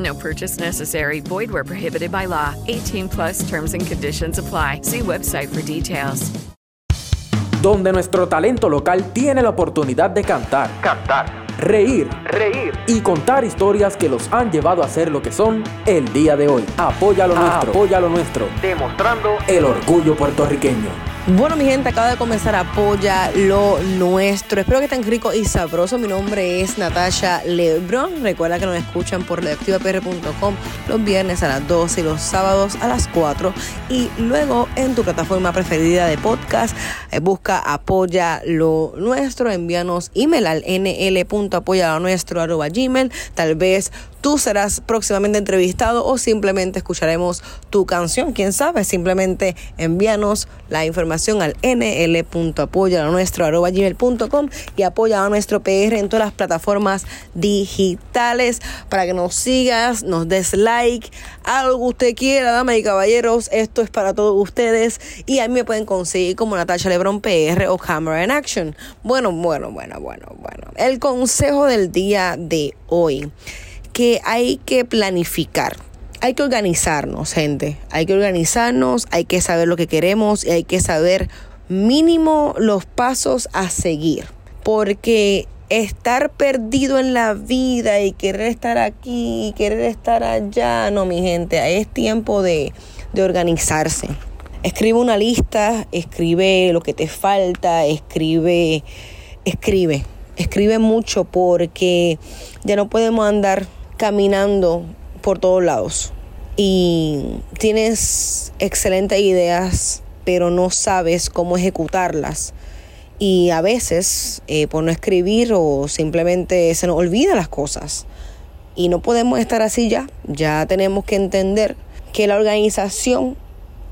No purchase necessary. Void where prohibited by law. 18 plus terms and conditions apply. See website for details. Donde nuestro talento local tiene la oportunidad de cantar, Cantar, reír reír, y contar historias que los han llevado a ser lo que son el día de hoy. Apoya lo nuestro, apoya lo nuestro. demostrando El orgullo puertorriqueño. Bueno, mi gente, acaba de comenzar Apoya lo Nuestro. Espero que estén rico y sabroso. Mi nombre es Natasha Lebron. Recuerda que nos escuchan por radioactivapr.com los viernes a las 12 y los sábados a las 4. Y luego en tu plataforma preferida de podcast, eh, busca Apoya lo Nuestro. Envíanos email al nl.apoyalonuestro.gmail. Tal vez tú serás próximamente entrevistado o simplemente escucharemos tu canción. Quién sabe, simplemente envíanos la información al nl.apoyalonuestro.gmail.com y apoya a nuestro PR en todas las plataformas digitales para que nos sigas, nos des like, algo usted quiera, damas y caballeros. Esto es para todos ustedes y a mí me pueden conseguir como Natasha Lebron PR o Camera in Action. Bueno, bueno, bueno, bueno, bueno. El consejo del día de hoy que hay que planificar. Hay que organizarnos, gente. Hay que organizarnos, hay que saber lo que queremos y hay que saber mínimo los pasos a seguir. Porque estar perdido en la vida y querer estar aquí y querer estar allá, no, mi gente, es tiempo de, de organizarse. Escribe una lista, escribe lo que te falta, escribe, escribe, escribe mucho porque ya no podemos andar caminando por todos lados y tienes excelentes ideas, pero no sabes cómo ejecutarlas. Y a veces, eh, por no escribir o simplemente se nos olvidan las cosas. Y no podemos estar así ya. Ya tenemos que entender que la organización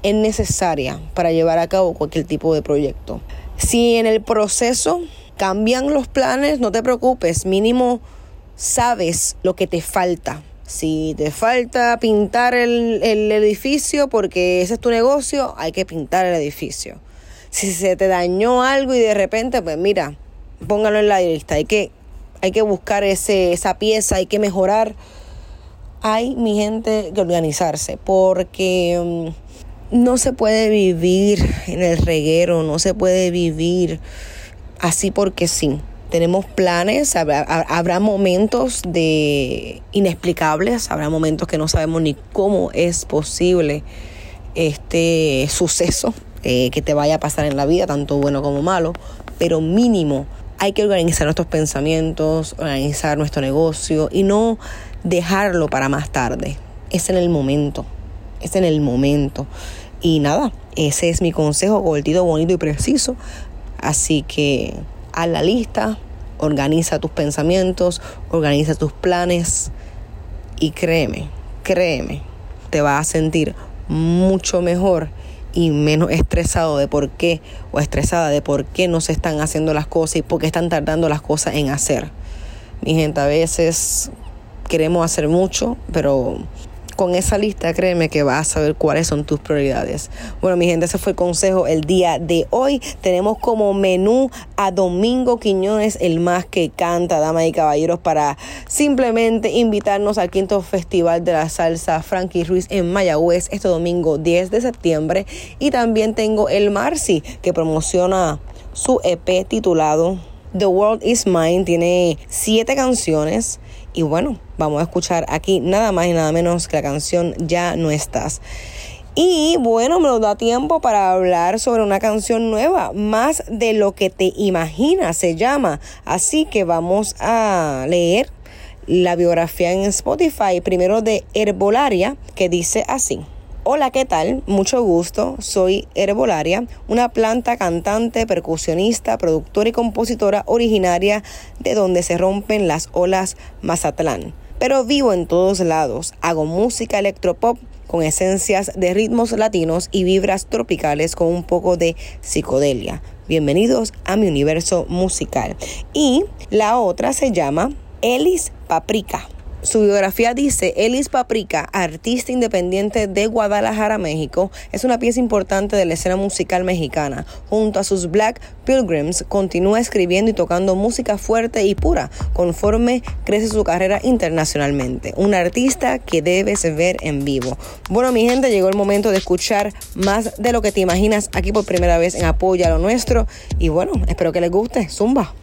es necesaria para llevar a cabo cualquier tipo de proyecto. Si en el proceso cambian los planes, no te preocupes, mínimo sabes lo que te falta. Si te falta pintar el, el, edificio porque ese es tu negocio, hay que pintar el edificio. Si se te dañó algo y de repente, pues mira, póngalo en la lista. Hay que, hay que buscar ese, esa pieza, hay que mejorar. Hay, mi gente, que organizarse porque um, no se puede vivir en el reguero, no se puede vivir así porque sí tenemos planes, habrá, habrá, momentos de inexplicables, habrá momentos que no sabemos ni cómo es posible este suceso eh, que te vaya a pasar en la vida, tanto bueno como malo, pero mínimo hay que organizar nuestros pensamientos, organizar nuestro negocio y no dejarlo para más tarde. Es en el momento, es en el momento. Y nada, ese es mi consejo cortito, bonito y preciso. Así que a la lista, organiza tus pensamientos, organiza tus planes y créeme, créeme, te vas a sentir mucho mejor y menos estresado de por qué o estresada de por qué no se están haciendo las cosas y por qué están tardando las cosas en hacer. Mi gente, a veces queremos hacer mucho, pero con esa lista, créeme que vas a saber cuáles son tus prioridades. Bueno, mi gente, ese fue el consejo el día de hoy. Tenemos como menú a Domingo Quiñones, el más que canta, damas y caballeros, para simplemente invitarnos al quinto Festival de la Salsa Frankie Ruiz en Mayagüez este domingo 10 de septiembre. Y también tengo el Marcy, que promociona su EP titulado The World Is Mine. Tiene siete canciones. Y bueno, vamos a escuchar aquí nada más y nada menos que la canción Ya no estás. Y bueno, me nos da tiempo para hablar sobre una canción nueva, más de lo que te imaginas se llama. Así que vamos a leer la biografía en Spotify, primero de Herbolaria, que dice así. Hola, ¿qué tal? Mucho gusto. Soy Herbolaria, una planta cantante, percusionista, productora y compositora originaria de donde se rompen las olas Mazatlán. Pero vivo en todos lados. Hago música electropop con esencias de ritmos latinos y vibras tropicales con un poco de psicodelia. Bienvenidos a mi universo musical. Y la otra se llama Elis Paprika. Su biografía dice, Elis Paprika, artista independiente de Guadalajara, México, es una pieza importante de la escena musical mexicana. Junto a sus Black Pilgrims, continúa escribiendo y tocando música fuerte y pura, conforme crece su carrera internacionalmente. Un artista que debes ver en vivo. Bueno, mi gente, llegó el momento de escuchar más de lo que te imaginas aquí por primera vez en Apoya lo Nuestro. Y bueno, espero que les guste. Zumba.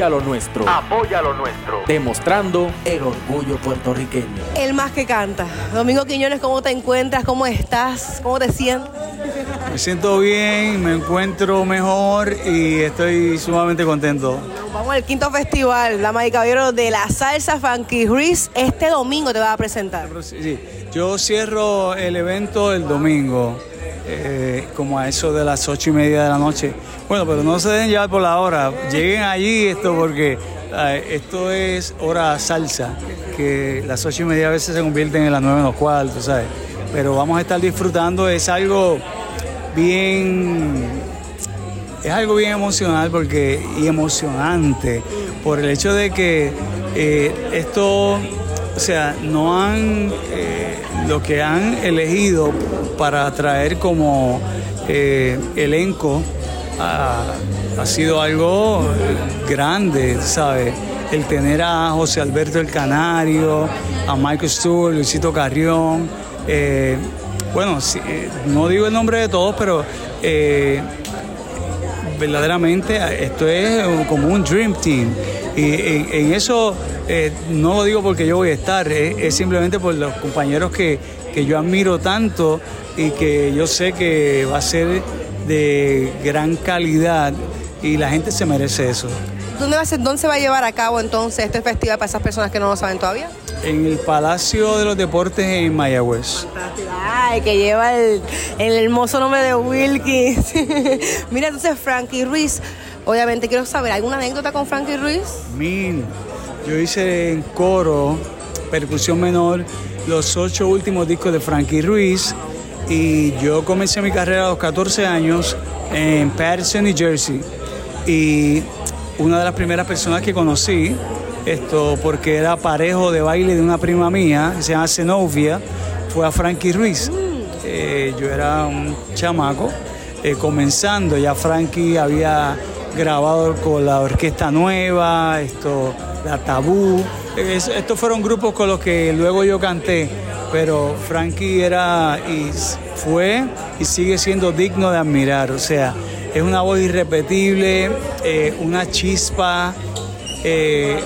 Apoya lo nuestro. Apoya lo nuestro. Demostrando el orgullo puertorriqueño. El más que canta. Domingo Quiñones, ¿cómo te encuentras? ¿Cómo estás? ¿Cómo te sientes? Me siento bien, me encuentro mejor y estoy sumamente contento. Vamos al quinto festival, Dama y Caballero de la Salsa Funky Ruiz. Este domingo te vas a presentar. Sí, sí. Yo cierro el evento el domingo, eh, como a eso de las ocho y media de la noche. Bueno, pero no se deben llevar por la hora. Lleguen allí esto porque eh, esto es hora salsa, que las ocho y media a veces se convierten en las nueve los cuartos, ¿sabes? Pero vamos a estar disfrutando, es algo bien es algo bien emocional porque y emocionante por el hecho de que eh, esto, o sea, no han lo que han elegido para traer como eh, elenco ha, sido algo grande, ¿sabes? El tener a José Alberto el Canario, a Michael Stewart, Luisito Carrión, eh, bueno, eh, no digo el nombre de todos, pero verdaderamente esto es como un Dream Team. Y en, eso no lo digo porque yo voy a estar, es, es simplemente por los compañeros que, que yo admiro tanto y que yo sé que va a ser de gran calidad y la gente se merece eso. ¿Dónde, va a ser- ¿Dónde se va a llevar a cabo entonces este festival para esas personas que no lo saben todavía? En el Palacio de los Deportes en Mayagüez. Ay, que lleva el, el hermoso nombre de Wilkins. Mira, entonces Frankie Ruiz, obviamente quiero saber, ¿alguna anécdota con Frankie Ruiz? Mil. Yo hice en coro, percusión menor, los ocho últimos discos de Frankie Ruiz y yo comencé mi carrera a los 14 años en Patterson, New Jersey. Y una de las primeras personas que conocí, esto porque era parejo de baile de una prima mía, que se llama Zenobia, fue a Frankie Ruiz. Eh, yo era un chamaco eh, comenzando, ya Frankie había grabado con la orquesta nueva, esto, la tabú. Es- estos fueron grupos con los que luego yo canté, pero Frankie era y fue y sigue siendo digno de admirar. O sea, es una voz irrepetible, eh, una chispa eh,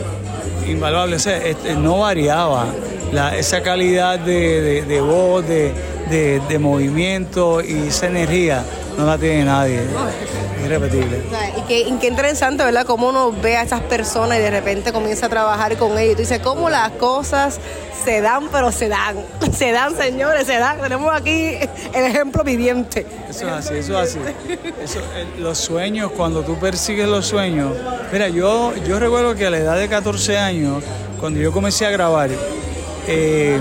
invaluable. O sea, no variaba la- esa calidad de, de- voz, de- de movimiento y esa energía no la tiene nadie. Irrepetible. O sea, y, qué interesante, ¿verdad? Cómo uno ve a esas personas y de repente comienza a trabajar con ellos. Y tú dices, cómo las cosas se dan, pero se dan. Se dan, señores, se dan. Tenemos aquí el ejemplo viviente. Eso es así, eso es así. Eso, eh, los sueños, cuando tú persigues los sueños. Mira, yo, yo recuerdo que a la edad de 14 años, cuando yo comencé a grabar, eh,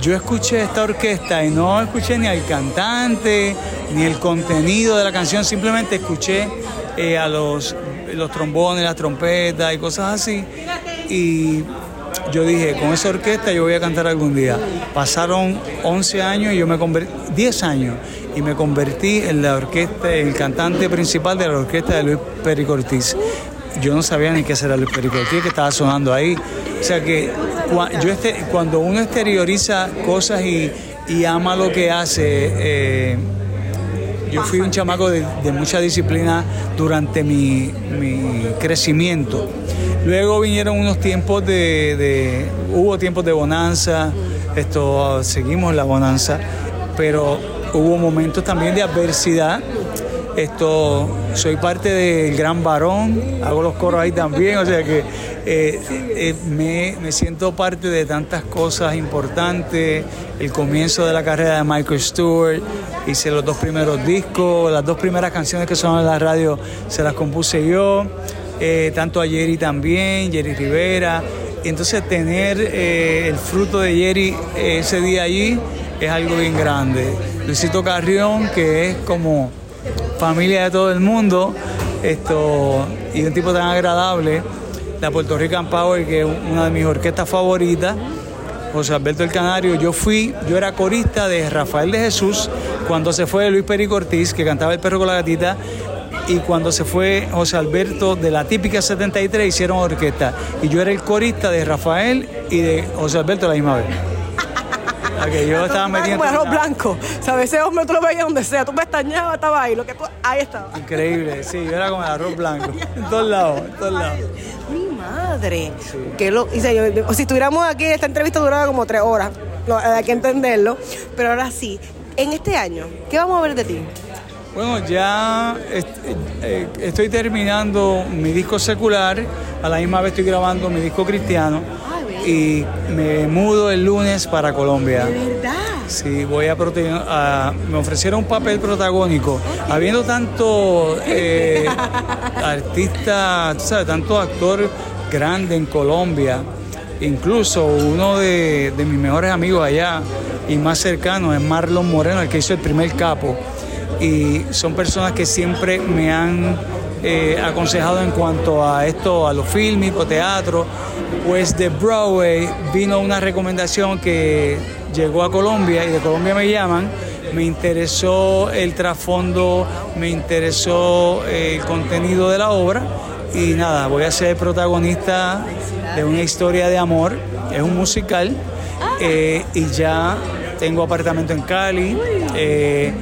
yo escuché esta orquesta y no escuché ni al cantante, ni el contenido de la canción, simplemente escuché eh, a los, los trombones, las trompetas y cosas así. Y yo dije, con esa orquesta yo voy a cantar algún día. Pasaron 11 años y yo me convertí, 10 años, y me convertí en la orquesta, el cantante principal de la orquesta de Luis Perico Ortiz. Yo no sabía ni qué era Luis Perico Ortiz, que estaba sonando ahí. O sea que yo este, cuando uno exterioriza cosas y, y ama lo que hace, eh, yo fui un chamaco de, de mucha disciplina durante mi, mi crecimiento. Luego vinieron unos tiempos de, de- hubo tiempos de bonanza, esto seguimos la bonanza, pero hubo momentos también de adversidad. Esto, soy parte del Gran Varón, hago los coros ahí también, o sea que eh, eh, me, me siento parte de tantas cosas importantes. El comienzo de la carrera de Michael Stewart, hice los dos primeros discos, las dos primeras canciones que sonan en la radio se las compuse yo, eh, tanto a Jerry también, Jerry Rivera. Entonces tener el fruto de Jerry ese día allí es algo bien grande. Luisito Carrión, que es como familia de todo el mundo, esto, y un tipo tan agradable, la Puerto Rican Power, que es una de mis orquestas favoritas, José Alberto el Canario, yo fui, yo era corista de Rafael de Jesús cuando se fue Luis Perico Ortiz, que cantaba El perro con la gatita, y cuando se fue José Alberto de la típica 73 hicieron orquesta. Y yo era el corista de Rafael y de José Alberto la misma vez. O sea, que yo estaba metiendo. Como el arroz blanco. O sea, ese hombre tú lo veías donde sea. Tú pestañabas, estaba ahí. Lo que tú, ahí estaba. Increíble, sí, yo era como el arroz blanco. En todos lados, en todos lados. Mi madre. Que lo, y sea, yo- si estuviéramos aquí, esta entrevista duraba como tres horas. Hay que entenderlo. Pero ahora sí, en este año, ¿qué vamos a ver de ti? Bueno, ya eh, estoy terminando mi disco secular, a la misma vez estoy grabando mi disco cristiano y me mudo el lunes para Colombia. ¿Verdad? Sí, voy a, a- me ofrecieron un papel protagónico. Habiendo tanto eh, artista, tú sabes, tanto actor grande en Colombia, incluso uno de, de mis mejores amigos allá y más cercano es Marlon Moreno, el que hizo el primer capo. Y son personas que siempre me han eh, aconsejado en cuanto a esto, a lo fílmico, teatro. Pues de Broadway vino una recomendación que llegó a Colombia y de Colombia me llaman. Me interesó el trasfondo, me interesó eh, el contenido de la obra y nada, voy a ser protagonista de una historia de amor. Es un musical eh, y ya tengo apartamento en Cali. eh,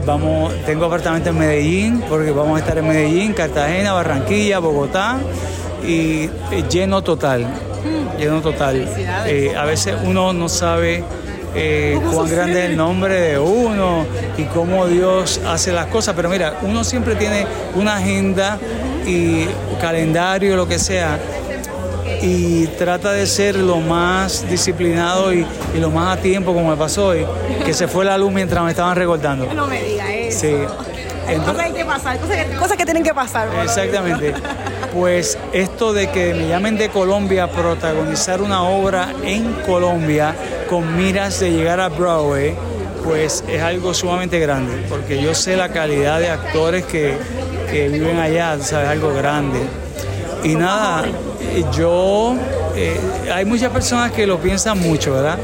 vamos, tengo apartamento en Medellín porque vamos a estar en Medellín, Cartagena, Barranquilla, Bogotá y eh, lleno total, lleno total. Eh, a veces uno no sabe eh, cuán grande es el nombre de uno y cómo Dios hace las cosas, pero mira, uno siempre tiene una agenda y calendario, lo que sea, y trata de ser lo más disciplinado y, y lo más a tiempo, como me pasó hoy, que se fue la luz mientras me estaban recortando. No me diga eso. Sí. Entonces- que hay que pasar, cosas que, cosas que tienen que pasar. Exactamente. Pues esto de que me llamen de Colombia a protagonizar una obra en Colombia con miras de llegar a Broadway, pues es algo sumamente grande, porque yo sé la calidad de actores que, que viven allá, ¿sabes? Algo grande. Y nada, yo, eh, hay muchas personas que lo piensan mucho, ¿verdad?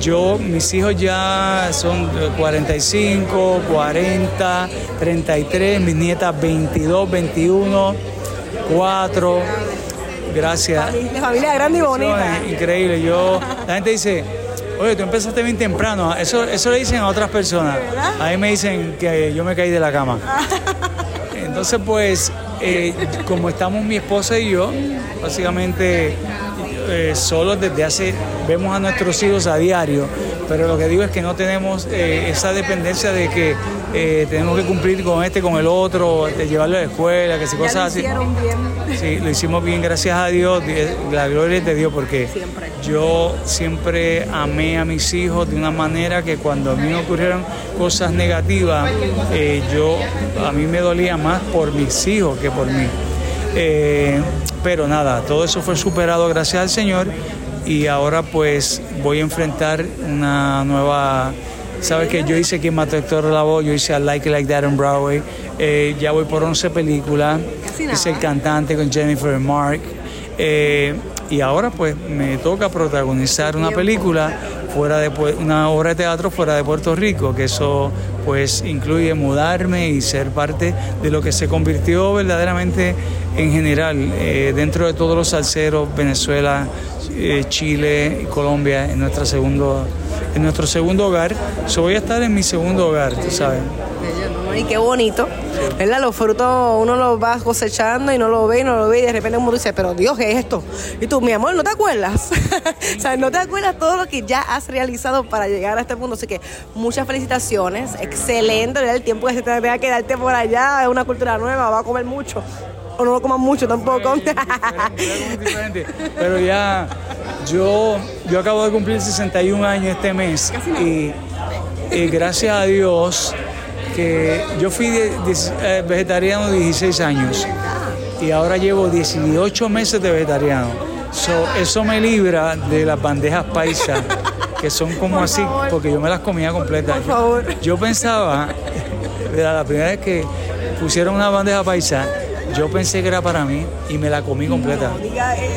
Yo, mis hijos ya son de 45, 40, 33, mis nietas 22, 21, 4. Gracias. De familia grande y bonita. Increíble. Yo, la gente dice, oye, tú empezaste bien temprano. Eso, eso le dicen a otras personas. A mí me dicen que yo me caí de la cama. Entonces, pues, eh, como estamos mi esposa y yo, básicamente eh, solos desde hace, vemos a nuestros hijos a diario, pero lo que digo es que no tenemos eh, esa dependencia de que eh, tenemos que cumplir con este, con el otro, de llevarlo a la escuela, que si lo cosas así. bien. Sí, lo hicimos bien, gracias a Dios. Di- La gloria es de Dios porque Siempre. yo siempre amé a mis hijos de una manera que cuando a mí me ocurrieron cosas negativas, eh, yo a mí me dolía más por mis hijos que por mí. Pero nada, todo eso fue superado gracias al Señor. Y ahora pues voy a enfrentar una nueva... Sabes que yo hice quien mató a Héctor Lavoe, yo hice a Like It Like That en Broadway, eh, ya voy por 11 películas, hice el cantante con Jennifer Mark. Eh, y ahora pues me toca protagonizar una película fuera de una obra de teatro fuera de Puerto Rico, que eso pues incluye mudarme y ser parte de lo que se convirtió verdaderamente en general eh, dentro de todos los salseros, Venezuela, eh, Chile y Colombia en nuestra segundo en nuestro segundo hogar. So, voy a estar en mi segundo hogar, tú sabes. Y qué bonito, ¿verdad? Los frutos uno los va cosechando y no lo ve y no lo ve y de repente uno dice, pero Dios, ¿qué es esto? Y tú, mi amor, ¿no te acuerdas? o sea, no te acuerdas todo lo que ya has realizado para llegar a este punto. Así que muchas felicitaciones, excelente. El tiempo que se te tenga que darte por allá, es una cultura nueva, va a comer mucho. O no lo comas mucho tampoco. diferente. Pero ya, yo, yo acabo de cumplir 61 años este mes y, y gracias a Dios que yo fui de- de- eh, vegetariano 16 años y ahora llevo 18 meses de vegetariano. So, eso me libra de las bandejas paisas que son como así, porque yo me las comía completas. Por favor. Yo pensaba, era la primera vez que pusieron una bandeja paisa, yo pensé que era para mí y me la comí completa.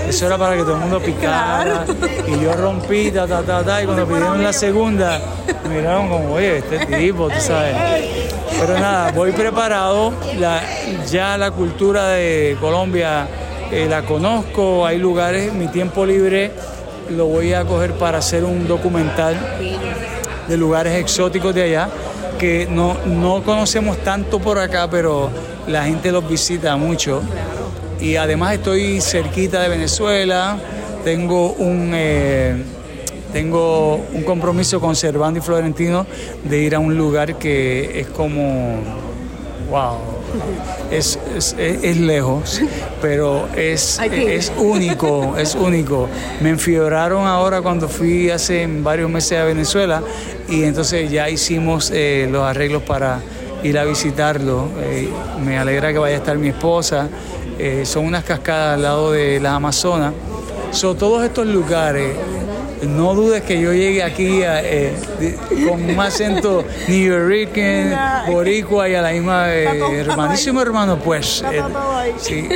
Eso. Era para que todo el mundo picara. Y yo rompí, ta, ta, ta, ta, y cuando pidieron la segunda, me miraron como, oye, este tipo, tú sabes. Pero nada, voy preparado, la- ya la cultura de Colombia eh, la conozco, hay lugares, mi tiempo libre lo voy a coger para hacer un documental de lugares exóticos de allá que no, no conocemos tanto por acá, pero la gente los visita mucho. Y además estoy cerquita de Venezuela, tengo un, eh, tengo un compromiso con Servando y Florentino de ir a un lugar que es como wow, es, es, es- lejos, pero es, es único, es único. Me enfioraron ahora cuando fui hace varios meses a Venezuela y entonces ya hicimos eh, los arreglos para ir a visitarlo. Eh, me alegra que vaya a estar mi esposa. Eh, son unas cascadas al lado de las Amazonas. So, todos estos lugares, no dudes que yo llegue aquí a, eh, con un acento New Yorker, boricua y a la misma vez, hermanísimo hermano, pues. eh, sí,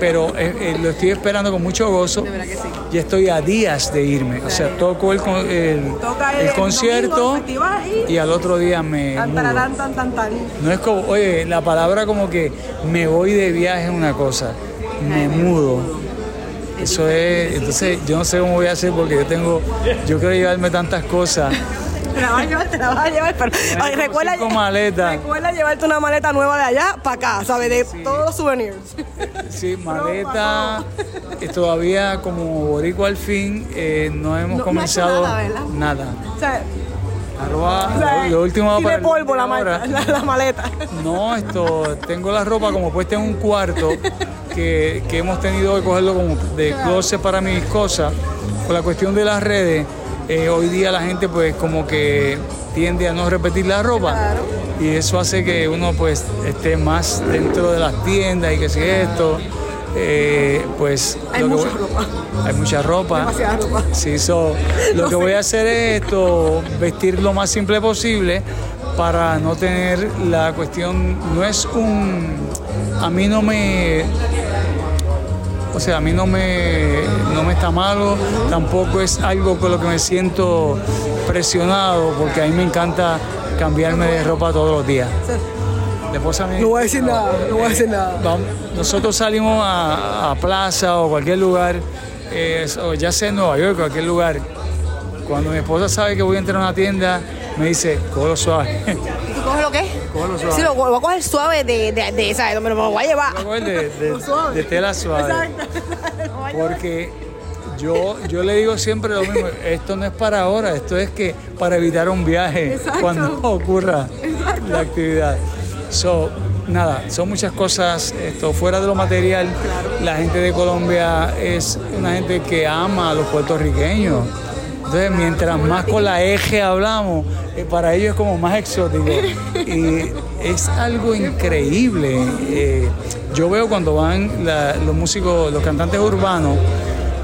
pero eh, eh, lo estoy esperando con mucho gozo. Ya estoy a días de irme. O sea, toco el, con- el, el concierto y- y al otro día me. No es como, oye, la palabra como que me voy de viaje es una cosa, me mudo. Eso es, entonces yo no sé cómo voy a hacer porque yo tengo, yo quiero llevarme tantas cosas. Te la vas a llevar, te la vas a llevar. Pero, ay, recuerda, llevarte una maleta nueva de allá para acá, ¿sabes? De todos los souvenirs. Sí, maleta, eh, todavía como boricua al fin, eh, no hemos No- comenzado nada, nada. O sea, Arroba, o sea, lo, lo último tiene para polvo la, la, la maleta. No, esto, tengo la ropa como puesta en un cuarto que, que hemos tenido que cogerlo como de closet para mis cosas. Por la cuestión de las redes, eh, hoy día la gente pues como que tiende a no repetir la ropa y eso hace que uno pues esté más dentro de las tiendas y que si esto, eh, pues... Hay mucha voy- ropa. Hay mucha ropa. Demasiada ropa. Sí, so, lo que sé. voy a hacer es esto, vestir lo más simple posible para no tener la cuestión, no es un, a mí no me, o sea, a mí no me, no me está malo, tampoco es algo con lo que me siento presionado, porque a mí me encanta cambiarme de ropa todos los días. Me- No voy a decir nada, no voy a decir nada. Vamos- nosotros salimos a, a plaza o cualquier lugar, eh, o ya sea en Nueva York, cualquier lugar. Cuando mi esposa sabe que voy a entrar a una tienda, me dice, cógelo suave. ¿Tú coges lo qué? Cógelo suave. Sí, lo, lo voy a coger suave de, de, de ¿sabes? Me lo voy a llevar. Voy a coger de, suave. de tela suave. Exacto. Porque yo, yo le digo siempre lo mismo, esto no es para ahora, esto es que para evitar un viaje Exacto. cuando ocurra la actividad. So, nada, son muchas cosas, esto fuera de lo material, la gente de Colombia es una gente que ama a los puertorriqueños. Entonces, mientras más con la eje hablamos, eh, para ellos es como más exótico. Y es algo increíble. Eh, yo veo cuando van la- los músicos, los cantantes urbanos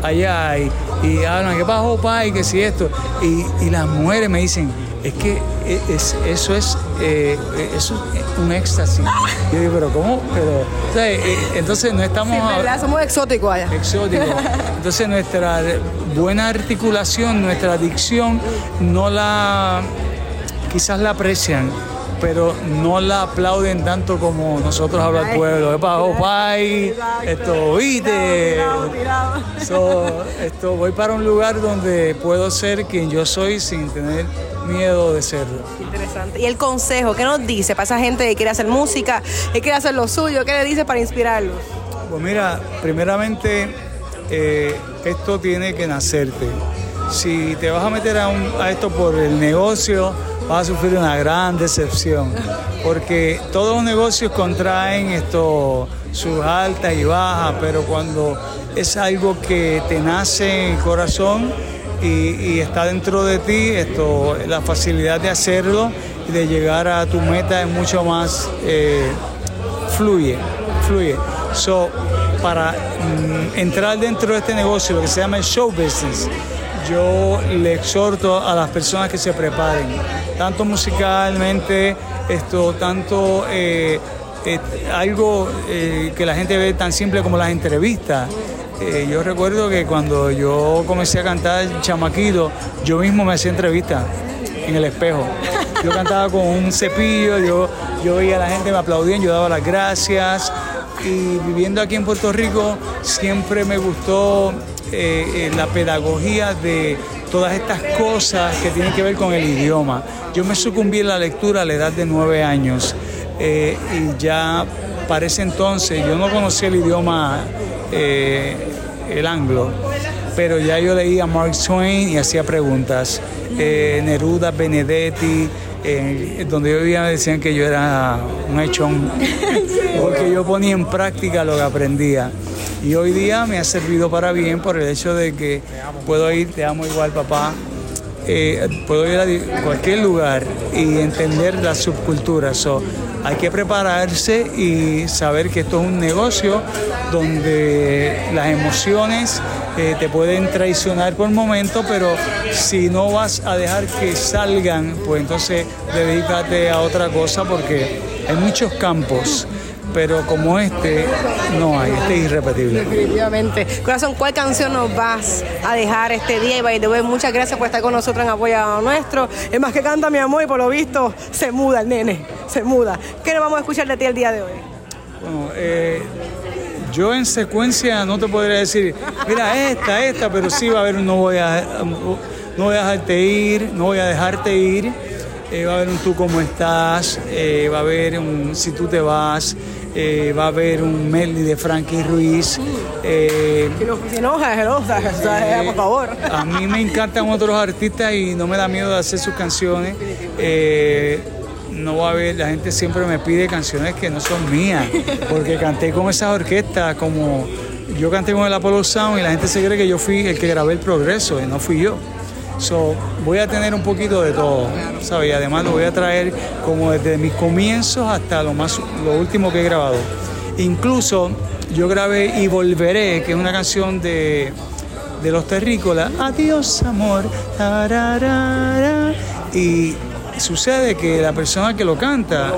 allá y, y hablan, ¿qué pasó, pai? Que si esto. Y, y las mujeres me dicen, es que e- es- eso es eh, eso es un éxtasis. Yo digo, pero ¿cómo? Pero, o sea, eh, entonces no estamos... Sí, ¿verdad? Somos exóticos allá. exótico. Entonces nuestra buena articulación, nuestra dicción, no la, quizás la aprecian, pero no la aplauden tanto como nosotros habla el pueblo. Epa, oh, pai, esto, oíste. So, esto, voy para un lugar donde puedo ser quien yo soy sin tener miedo de serlo. Interesante. Y el consejo, ¿qué nos dice para esa gente que quiere hacer música, que quiere hacer lo suyo? ¿Qué le dice para inspirarlos? Pues mira, primeramente eh, esto tiene que nacerte. Si te vas a meter a, un- a esto por el negocio, vas a sufrir una gran decepción, porque todos los negocios contraen esto, sus altas y bajas, pero cuando es algo que te nace en el corazón y, está dentro de ti, esto, la facilidad de hacerlo y de llegar a tu meta es mucho más eh, fluye, fluye. So, para mm, entrar dentro de este negocio, lo que se llama el show business, yo le exhorto a las personas que se preparen, tanto musicalmente, esto, tanto eh, eh, algo eh, que la gente ve tan simple como las entrevistas. Yo recuerdo que cuando yo comencé a cantar chamaquito, yo mismo me hacía entrevistas en el espejo. Yo cantaba con un cepillo, yo, yo veía a la gente, me aplaudían, yo daba las gracias. Y viviendo aquí en Puerto Rico, siempre me gustó eh, eh, la pedagogía de todas estas cosas que tienen que ver con el idioma. Yo me sucumbí en la lectura a la edad de nueve años eh, y ya para ese entonces yo no conocía el idioma, el anglo. pero ya yo leía Mark Twain y hacía preguntas. Neruda, Benedetti, eh, donde yo vivía me decían que yo era un hechón, porque yo ponía en práctica lo que aprendía. Y hoy día me ha servido para bien por el hecho de que puedo ir, te amo igual papá, eh, puedo ir a cualquier lugar y entender las subculturas. So, hay que prepararse y saber que esto es un negocio donde las emociones eh, te pueden traicionar por momentos, pero si no vas a dejar que salgan, pues entonces dedícate a otra cosa porque hay muchos campos pero como este no hay, este es irrepetible. Definitivamente. Corazón, ¿cuál canción nos vas a dejar este día? Y by the way, muchas gracias por estar con nosotros en Apoyo Nuestro. Es más que canta mi amor y por lo visto se muda el nene, se muda. ¿Qué nos vamos a escuchar de ti el día de hoy? Bueno, eh, yo en secuencia no te podría decir, mira, esta, esta, pero sí va a haber un no voy a, no voy a dejarte ir, no voy a dejarte ir. Eh, va a haber un tú cómo estás, eh, va a haber un si tú te vas, eh, va a haber un medley de Frankie Ruiz. Eh, no, por favor. A mí me encantan otros artistas y no me da miedo de hacer sus canciones. No va a haber, la gente siempre me pide canciones que no son mías, porque canté con esas orquestas como yo canté con el Apollo Sound y la gente se cree que yo fui el que grabé el progreso y no fui yo. So, voy a tener un poquito de todo, ¿sabes? Y además lo voy a traer como desde mis comienzos hasta lo, más, lo último que he grabado. Incluso yo grabé Y Volveré, que es una canción de, de Los Terrícolas. Adiós, amor. Y sucede que la persona que lo canta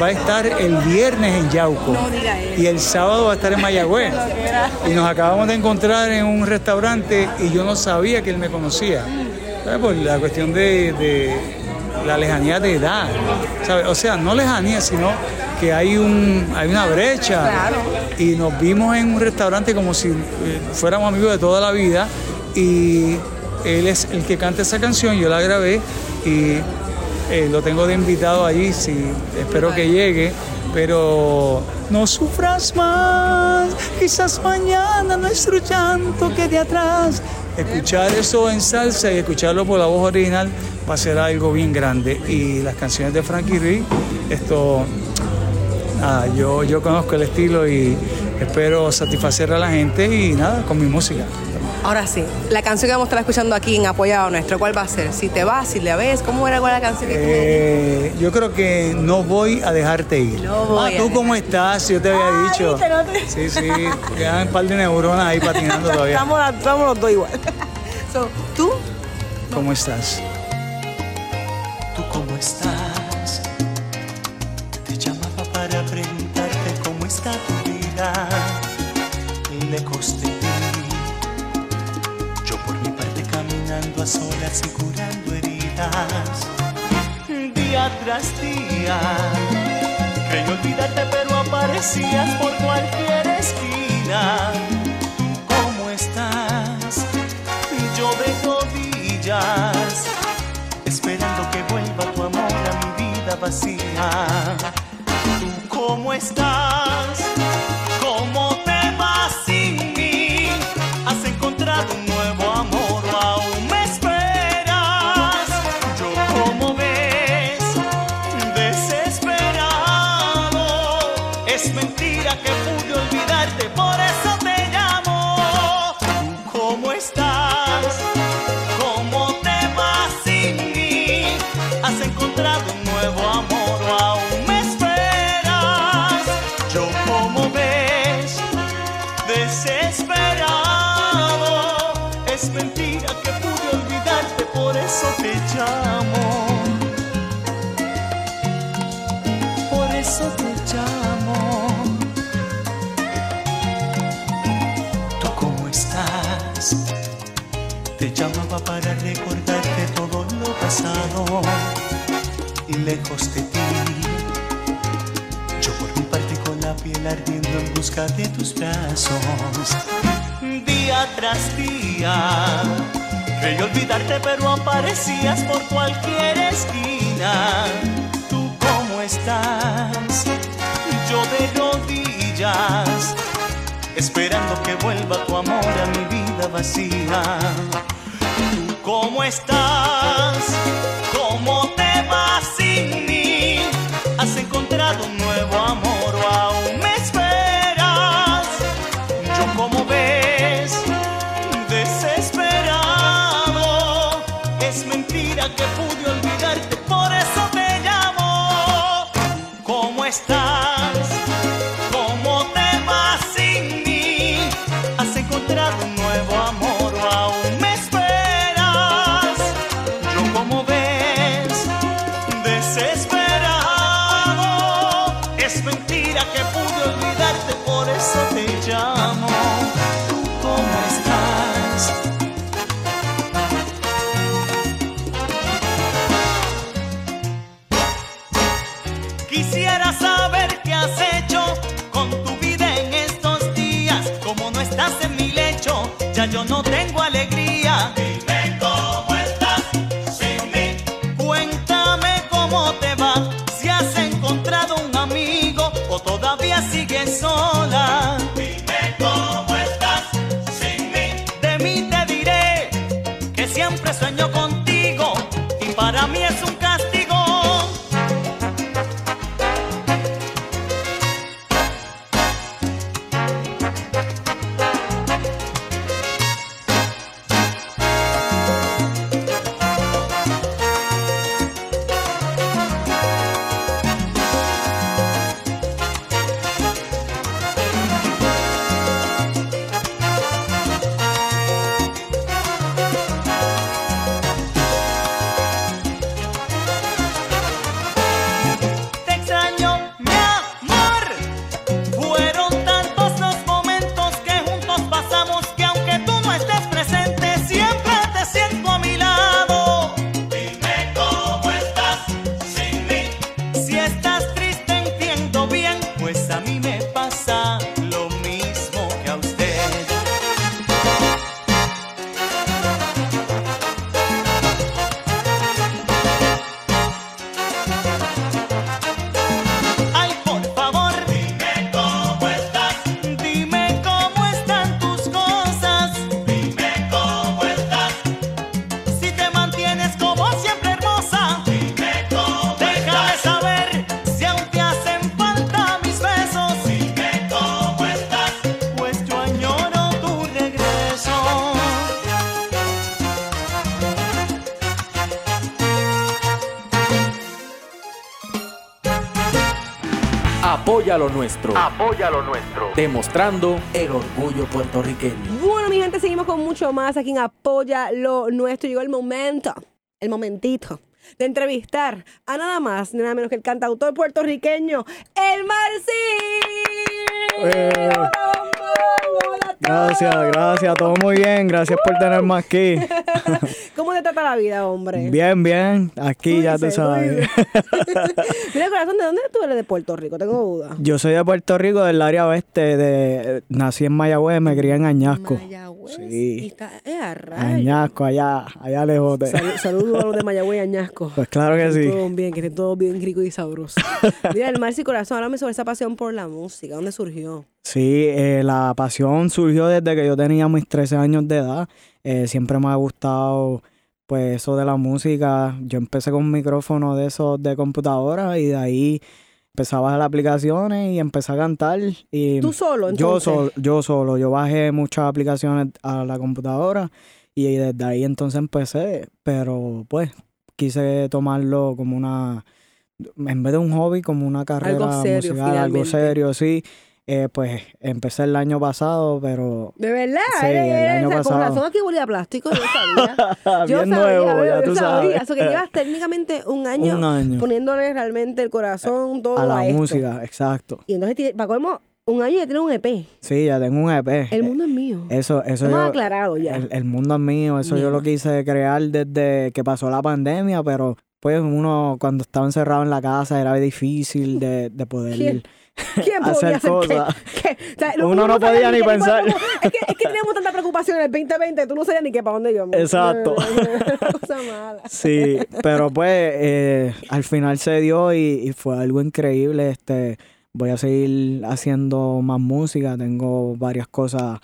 va a estar el viernes en Yauco y el sábado va a estar en Mayagüez. Y nos acabamos de encontrar en un restaurante y yo no sabía que él me conocía. Por la cuestión de, la lejanía de edad. O sea, no lejanía, sino que hay, un, hay una brecha. Y nos vimos en un restaurante como si eh, fuéramos amigos de toda la vida. Y él es el que canta esa canción, yo la grabé y eh, lo tengo de invitado allí, sí, espero que llegue, pero no sufras más, quizás mañana nuestro llanto quede atrás. Escuchar eso en salsa y escucharlo por la voz original va a ser algo bien grande. Y las canciones de Frankie Ruiz, esto, nada, yo, yo conozco el estilo y espero satisfacer a la gente y nada, con mi música. Ahora sí, la canción que vamos a estar escuchando aquí en Apoyado Nuestro, ¿cuál va a ser? Si te vas, si la ves, ¿cómo era la canción que eh, Yo creo que no voy a dejarte ir. No voy ah, ¿tú cómo estás? Yo te había dicho. Sí, sí, quedan un par de neuronas ahí patinando todavía. estamos, estamos los dos igual. ¿Tú? ¿Cómo estás? ¿Tú cómo estás? Y curando heridas. Día tras día, creí olvidarte, pero aparecías por cualquier esquina. ¿Tú cómo estás? Yo de rodillas, esperando que vuelva tu amor a mi vida vacía. ¿Tú cómo estás? De tus brazos. Día tras día, creí olvidarte pero aparecías por cualquier esquina. ¿Tú cómo estás? Yo de rodillas, esperando que vuelva tu amor a mi vida vacía. ¿Tú cómo estás? Apoya lo nuestro. Demostrando el orgullo puertorriqueño. Bueno, mi gente, seguimos con mucho más aquí en Apoya lo Nuestro. Llegó el momento, el momentito de entrevistar a nada más, ni nada menos que el cantautor puertorriqueño, El Marci. Eh. Gracias, gracias, todo muy bien, gracias por tenerme aquí. ¿Cómo te trata la vida, hombre? Bien, bien, aquí ya tú dices, tú sabes. Mira, corazón, ¿de dónde tú eres de Puerto Rico? Tengo duda. Yo soy de Puerto Rico, del área oeste, de, nací en Mayagüez, me crié en Añasco. Mayagüez. Sí. Y está, eh, a. Añasco, allá, allá lejos de... Salud- Saludos a los de Mayagüez y Añasco. Pues claro que sí. Todo bien, que esté todo bien rico y sabroso. Mira, el Marci Corazón, háblame sobre esa pasión por la música. ¿Dónde surgió? Sí, eh, la pasión surgió desde que yo tenía mis 13 años de edad. Eh, siempre me ha gustado pues eso de la música. Yo empecé con un micrófono de esos de computadora y de ahí empecé a bajar aplicaciones y empecé a cantar. Y ¿Tú solo, Yo, entonces? solo, yo solo. Yo bajé muchas aplicaciones a la computadora y desde ahí entonces empecé. Pero pues quise tomarlo como una, en vez de un hobby, como una carrera serio, musical, algo serio, sí. Eh, pues empecé el año pasado, pero ¿De verdad? Sí, el año o sea, Con pasado. razón aquí huele a plástico, yo sabía. Yo bien sabía, nuevo, yo ya tú sabía. sabes. Eso que llevas técnicamente un año, Un año. poniéndole realmente el corazón, todo a la esto. música, exacto. Y entonces, para colmo, un año ya tiene un EP. Sí, ya tengo un EP. El mundo es mío. Eso, eso Hemos yo- aclarado ya. El, el mundo es mío, eso yo lo quise crear desde que pasó la pandemia, pero pues uno cuando estaba encerrado en la casa era difícil de, de poder ¿Quién? ¿Quién podía hacer cosas. ¿Qué? O sea, Uno no podía ni pensar. Es que, es que teníamos tanta preocupación en el 2020, tú no sabías ni qué para dónde íbamos. Exacto. Cosa mala. Sí, pero pues eh, al final se dio y, y fue algo increíble. Este, voy a seguir haciendo más música, tengo varias cosas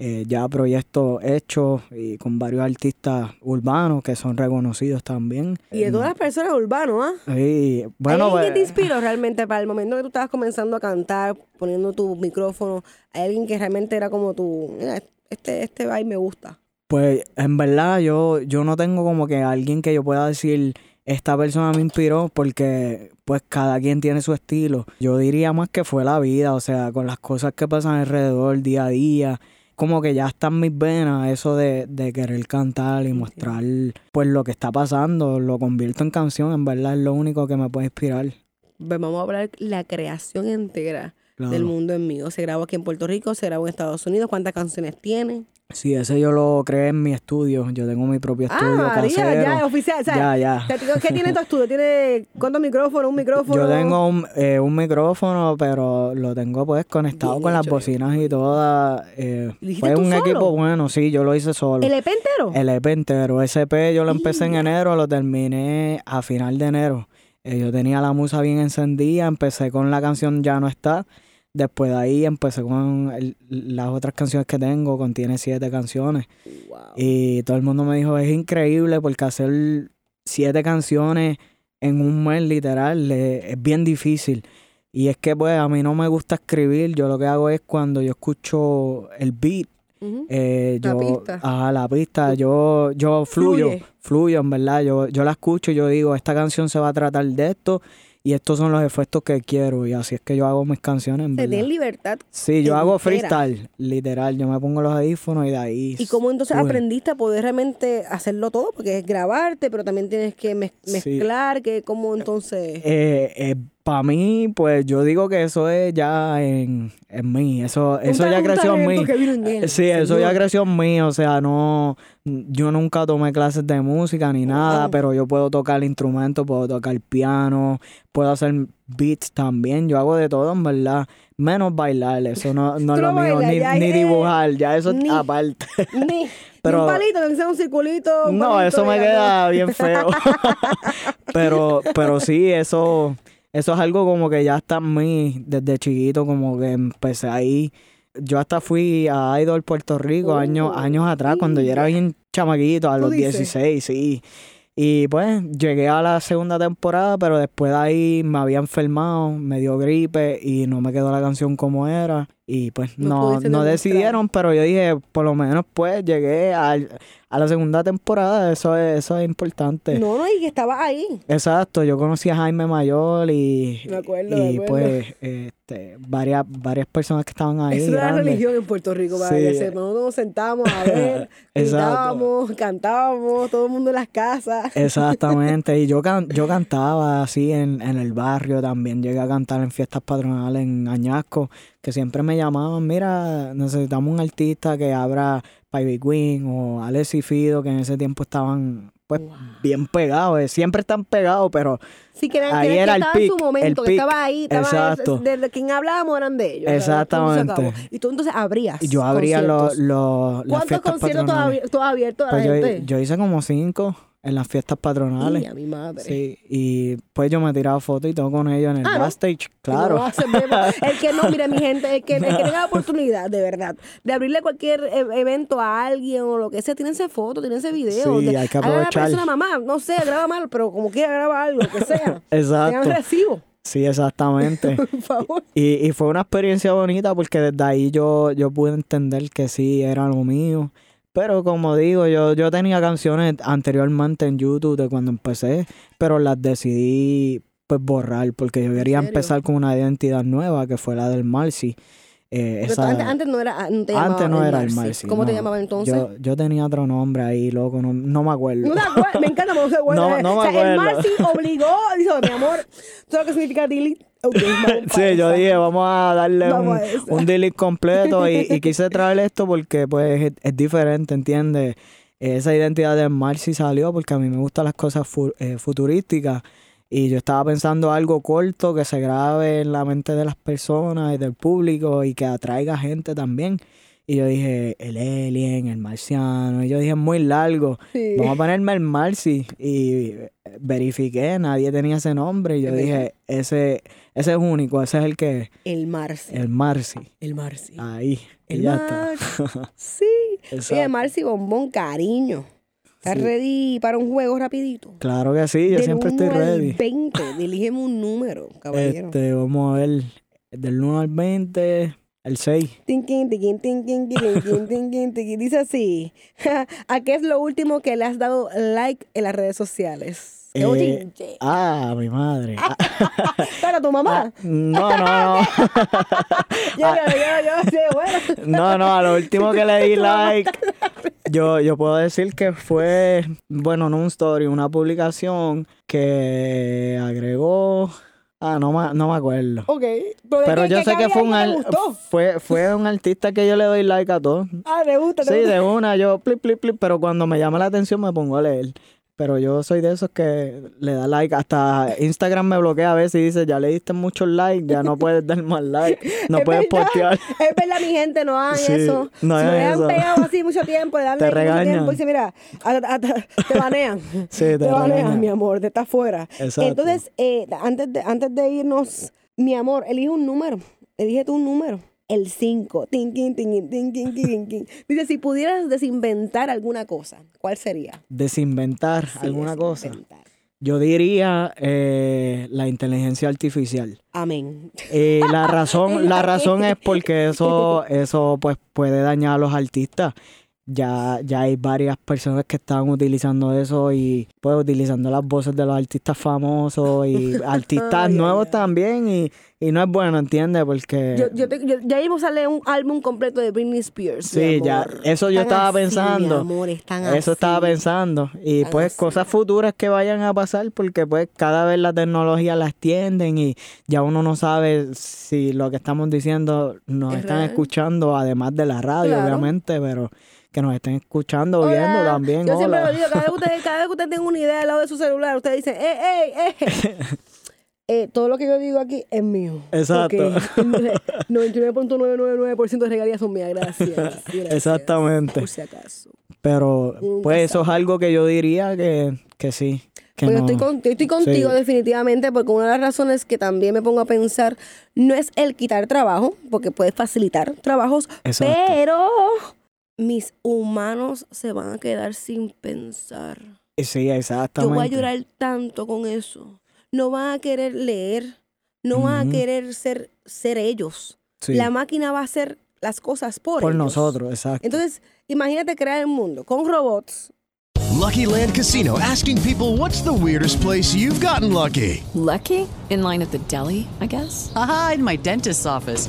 eh, ya proyectos hechos y con varios artistas urbanos que son reconocidos también. Y de todas las personas urbanos, ¿ah? Sí, bueno, ¿Hay alguien que te pues, inspiró realmente para el momento que tú estabas comenzando a cantar, poniendo tu micrófono? ¿Hay alguien que realmente era como tu, mira, este, este vibe me gusta? Pues en verdad yo, yo no tengo como que alguien que yo pueda decir esta persona me inspiró porque pues cada quien tiene su estilo. Yo diría más que fue la vida, o sea, con las cosas que pasan alrededor día a día. Como que ya está en mis venas eso de, de querer cantar y mostrar pues lo que está pasando, lo convierto en canción, en verdad es lo único que me puede inspirar. Vamos a hablar la creación entera Claro. del mundo en mí. Se grabó aquí en Puerto Rico, se grabó en Estados Unidos. ¿Cuántas canciones tiene? Sí, ese yo lo creé en mi estudio, yo tengo mi propio estudio ah, casero. ya, oficial. o sea, Ya, ya. ¿Qué tiene tu estudio? ¿Tiene cuántos micrófonos? ¿Un micrófono? Yo tengo un, eh, un micrófono, pero lo tengo pues conectado Bien con las bocinas y todas. Eh, ¿Lo hiciste fue un solo? equipo bueno, sí, yo lo hice solo. ¿El EP entero? El EP entero. SP yo lo empecé en enero, lo terminé a final de enero. Eh, yo tenía la musa bien encendida, empecé con la canción Ya no está. Después de ahí empecé con el- las otras canciones que tengo, contiene siete canciones. Y todo el mundo me dijo, es increíble porque hacer siete canciones en un mes literal es bien difícil. Y es que pues a mí no me gusta escribir, yo lo que hago es cuando yo escucho el beat, eh, La yo, pista. ajá, la pista, yo, yo fluyo, Fluye. fluyo en verdad, yo, yo la escucho y yo digo, esta canción se va a tratar de esto y estos son los efectos que quiero y así es que yo hago mis canciones en libertad. Sí, yo hago freestyle, literal, yo me pongo los audífonos y de ahí... ¿Y cómo entonces aprendiste a poder realmente hacerlo todo? Porque es grabarte, pero también tienes que mez- Sí. mezclar, que cómo entonces... Eh, para mí, pues yo digo que eso es ya en, en mí, eso, eso ya creció en mí. en él, Sí, eso ya creció en mí, o sea, no, yo nunca tomé clases de música ni nada, pero yo puedo tocar instrumentos, puedo tocar piano, puedo hacer beats también, yo hago de todo en verdad, menos bailar, eso no, no es lo mío, ni, eh, dibujar, ya eso ni- aparte. Ni, Pero- un palito, que sea un circulito. un No, palito eso me queda bien feo. pero, pero sí, eso, eso es algo como que ya está en mí desde chiquito, como que empecé ahí. Yo hasta fui a Idol Puerto Rico años, años atrás, cuando yo era bien chamaquito, a ¿Tú los dices? 16, sí. Y pues llegué a la segunda temporada, pero después de ahí me había enfermado, me dio gripe y no me quedó la canción como era. Y pues No no, no decidieron, pero yo dije, por lo menos pues llegué al- a, la segunda temporada, eso es, eso es importante. No, no, y que estaba ahí. Exacto, yo conocí a Jaime Mayor y, Me acuerdo, y me pues este, varias, varias personas que estaban ahí. Eso era la religión en Puerto Rico, para Sí. Nosotros nos sentábamos a ver, gritábamos, cantábamos, todo el mundo en las casas. Exactamente, y yo, can- yo cantaba así en, en el barrio también, llegué a cantar en fiestas patronales en Añasco, que siempre me llamaban, mira, necesitamos un artista que abra Pivy Queen o Alex y Fido, que en ese tiempo estaban pues bien pegados, eh, siempre están pegados, pero Sí, que, era, Ahí que, que era el estaba en su momento, el que estaba ahí, estaba Exacto. de, de quien hablábamos eran de ellos. Exactamente. Y tú entonces abrías. yo abría los, los, ¿Cuántos conciertos tú has, abierto a la Pues yo, gente? yo hice como cinco en las fiestas patronales. Y a mi madre. Sí, y pues yo me tiraba fotos y todo con ellos en el Ah, ¿no? backstage, claro. No, se ve- el que no, mire, mi gente, el que, el que tenga la oportunidad, de verdad, de abrirle cualquier e- evento a alguien o lo que sea, tírense fotos, tírense videos. Sí, de- hay que hagan a la aprovechar. persona, mamá, no sé, graba mal, pero como quiera graba algo, que sea. Exacto. Tengan recibo, Sí, exactamente. por favor. y, y fue una experiencia bonita porque desde ahí yo, yo pude entender que sí, era lo mío. Pero como digo, yo, yo tenía canciones anteriormente en YouTube de cuando empecé, pero las decidí pues borrar porque yo quería empezar con una identidad nueva que fue la del Marcy. Eh, Pero esa- antes, antes no era, no te antes no era el Marcy. ¿Cómo te no. llamaban entonces? Yo, yo tenía otro nombre ahí, loco, no, no me acuerdo. No me encanta, pero no. No- o me el. Marcy obligó, dijo, mi amor, ¿sabes lo que significa delete? Sí, yo dije, vamos a darle Vamos un, a un delete completo y, y quise traer esto porque pues es, es diferente, ¿entiendes? Esa identidad de Marcy salió porque a mí me gustan las cosas fu- eh, futurísticas y yo estaba pensando algo corto que se grabe en la mente de las personas y del público y que atraiga gente también. Y yo dije, el alien, el marciano. Y yo dije, es muy largo. Sí. Vamos a ponerme el Marcy. Y verifiqué, nadie tenía ese nombre. Y yo dije, ese, ese es único, ese es el que, El Marcy. el Marcy. El Marcy. Ahí. y El ya Marcy. está. Sí. Oye. Marcy Bombón, cariño. ¿Estás Sí. ready para un juego rapidito? Claro que sí, yo Del siempre estoy 1 al ready. 20, dilígeme un número, caballero. Este, vamos a ver, del 1 al 20, el 6. Tinkin, tiquín, tinkin, tiquín, tinkin, tiquín. Dice así, ¿a qué es lo último que le has dado like en las redes sociales? ¡Qué Eh, ah, mi madre. Ah, Pero tu mamá. no, no, no. Yo, yo, yo, bueno. No, no, a lo último que le di like, yo, yo puedo decir que fue, bueno, no un story, una publicación que agregó. Ah, no, me- no me acuerdo. Ok. Pero ¿qué- yo sé que fue un, al- fue, fue un artista que yo le doy like a todos. Ah, me gusta, Sí, de una, yo plip, plip, plip, pero cuando me llama la atención me pongo a leer. Pero yo soy de esos que le da like. Hasta Instagram me bloquea a veces y dice, ya le diste muchos likes, ya no puedes dar más like, no Es puedes verdad, postear. Es verdad, mi gente, no hagan Sí, eso. no si dejan eso. pegado así mucho tiempo, le dan Te like mucho tiempo y dice, mira, a- a- te banean. Sí, te banean, regañan. mi amor, te estás fuera. Exacto. Entonces, eh, antes, de, antes de irnos, mi amor, elige un número. Elige tú un número. El 5. Tin, tin, tin, tin, tin, tin, tin. Dice, si pudieras desinventar alguna cosa, ¿cuál sería? Desinventar Sí, alguna cosa. Yo diría eh, la inteligencia artificial. Amén. Y la razón, la razón es porque eso, eso pues puede dañar a los artistas. Ya, ya hay varias personas que están utilizando eso y pues utilizando las voces de los artistas famosos y artistas nuevos también y, y no es bueno, ¿entiendes? Porque Yo, yo, te- yo- ya mismo sale un álbum completo de Britney Spears. sí, ya, eso yo estaba así, pensando. Mi amor, están Eso así. estaba pensando. Y Están pues así. cosas futuras que vayan a pasar porque pues cada vez la tecnología la extienden y ya uno no sabe si lo que estamos diciendo nos Es están real. escuchando además de la radio, Claro. obviamente, pero que nos estén escuchando, Hola. viendo también. Yo siempre lo digo, cada vez, que usted, cada vez que usted tenga una idea al lado de su celular, usted dice, ¡eh, eh, eh! Eh, todo lo que yo digo aquí es mío. Exacto. Ok. 99.999% de regalías son mías. Gracias. Gracias. Exactamente. Por si acaso. Pero Nunca pues eso es algo que yo diría que, que sí. Que Pues yo, no- estoy con- yo estoy contigo Sí. definitivamente porque una de las razones que también me pongo a pensar no es el quitar trabajo, porque puede facilitar trabajos, Exacto. pero mis humanos se van a quedar sin pensar. Sí, exactamente. Yo voy a llorar tanto con eso. No van a querer leer, no van a querer ser, ser ellos. Sí. La máquina va a hacer las cosas por, Por ellos. nosotros, exacto. Entonces, imagínate crear el mundo con robots. Lucky Land Casino asking people what's the weirdest place you've gotten lucky? Lucky? In line at the deli, I guess? Aha, in my dentist's office.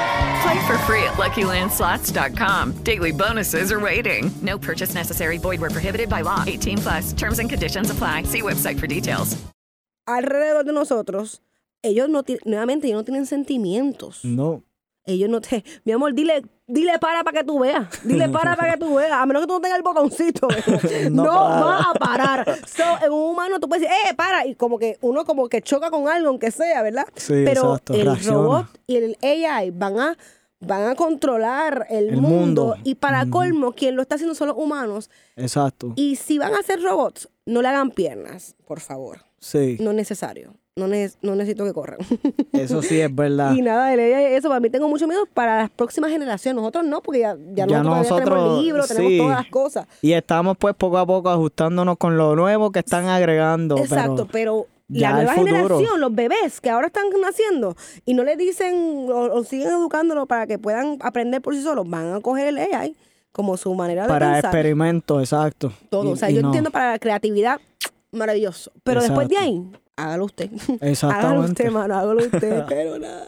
Play for free at LuckyLandSlots.com. Daily bonuses are waiting. No purchase necessary. Void where prohibited by law. 18 plus. Terms and conditions apply. See website for details. Alrededor de nosotros, ellos no nuevamente, ellos no tienen sentimientos. No. Ellos no te. Mi amor, dile, dile para para que tú veas. Dile para para que tú veas. A menos que tú no tengas el botoncito. no No va a parar. So, en un humano tú puedes decir, ¡eh, para! Y como que uno como que choca con algo, aunque sea, ¿verdad? Sí, Pero exacto, el reacciona. robot y el AI van a, van a controlar el, El mundo. mundo. Y para colmo, quien lo está haciendo son los humanos. Exacto. Y si van a ser robots, no le hagan piernas, por favor. Sí. No es necesario. No, ne- no necesito que corran. Eso sí es verdad. Y nada, de eso, para mí tengo mucho miedo para las próximas generaciones. Nosotros no, porque ya, ya, Ya nosotros, tenemos nosotros, el libro, tenemos sí. todas las cosas. Y estamos pues poco a poco ajustándonos con lo nuevo que están agregando. Exacto, pero, la nueva generación, los bebés que ahora están naciendo y no le dicen o, o siguen educándolo para que puedan aprender por sí solos, van a coger el AI. como su manera de Para pensar. experimento, exacto. Todo. Y- o sea, yo no. entiendo para la creatividad, maravilloso. Pero después de ahí, hágalo usted. hágalo Exactamente. usted, mano, hágalo usted. pero nada.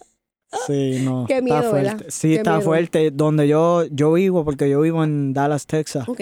Sí, no. Qué miedo, está fuerte. ¿verdad? Sí, Qué está miedo. fuerte. Donde yo, yo vivo, porque yo vivo en Dallas, Texas. Ok.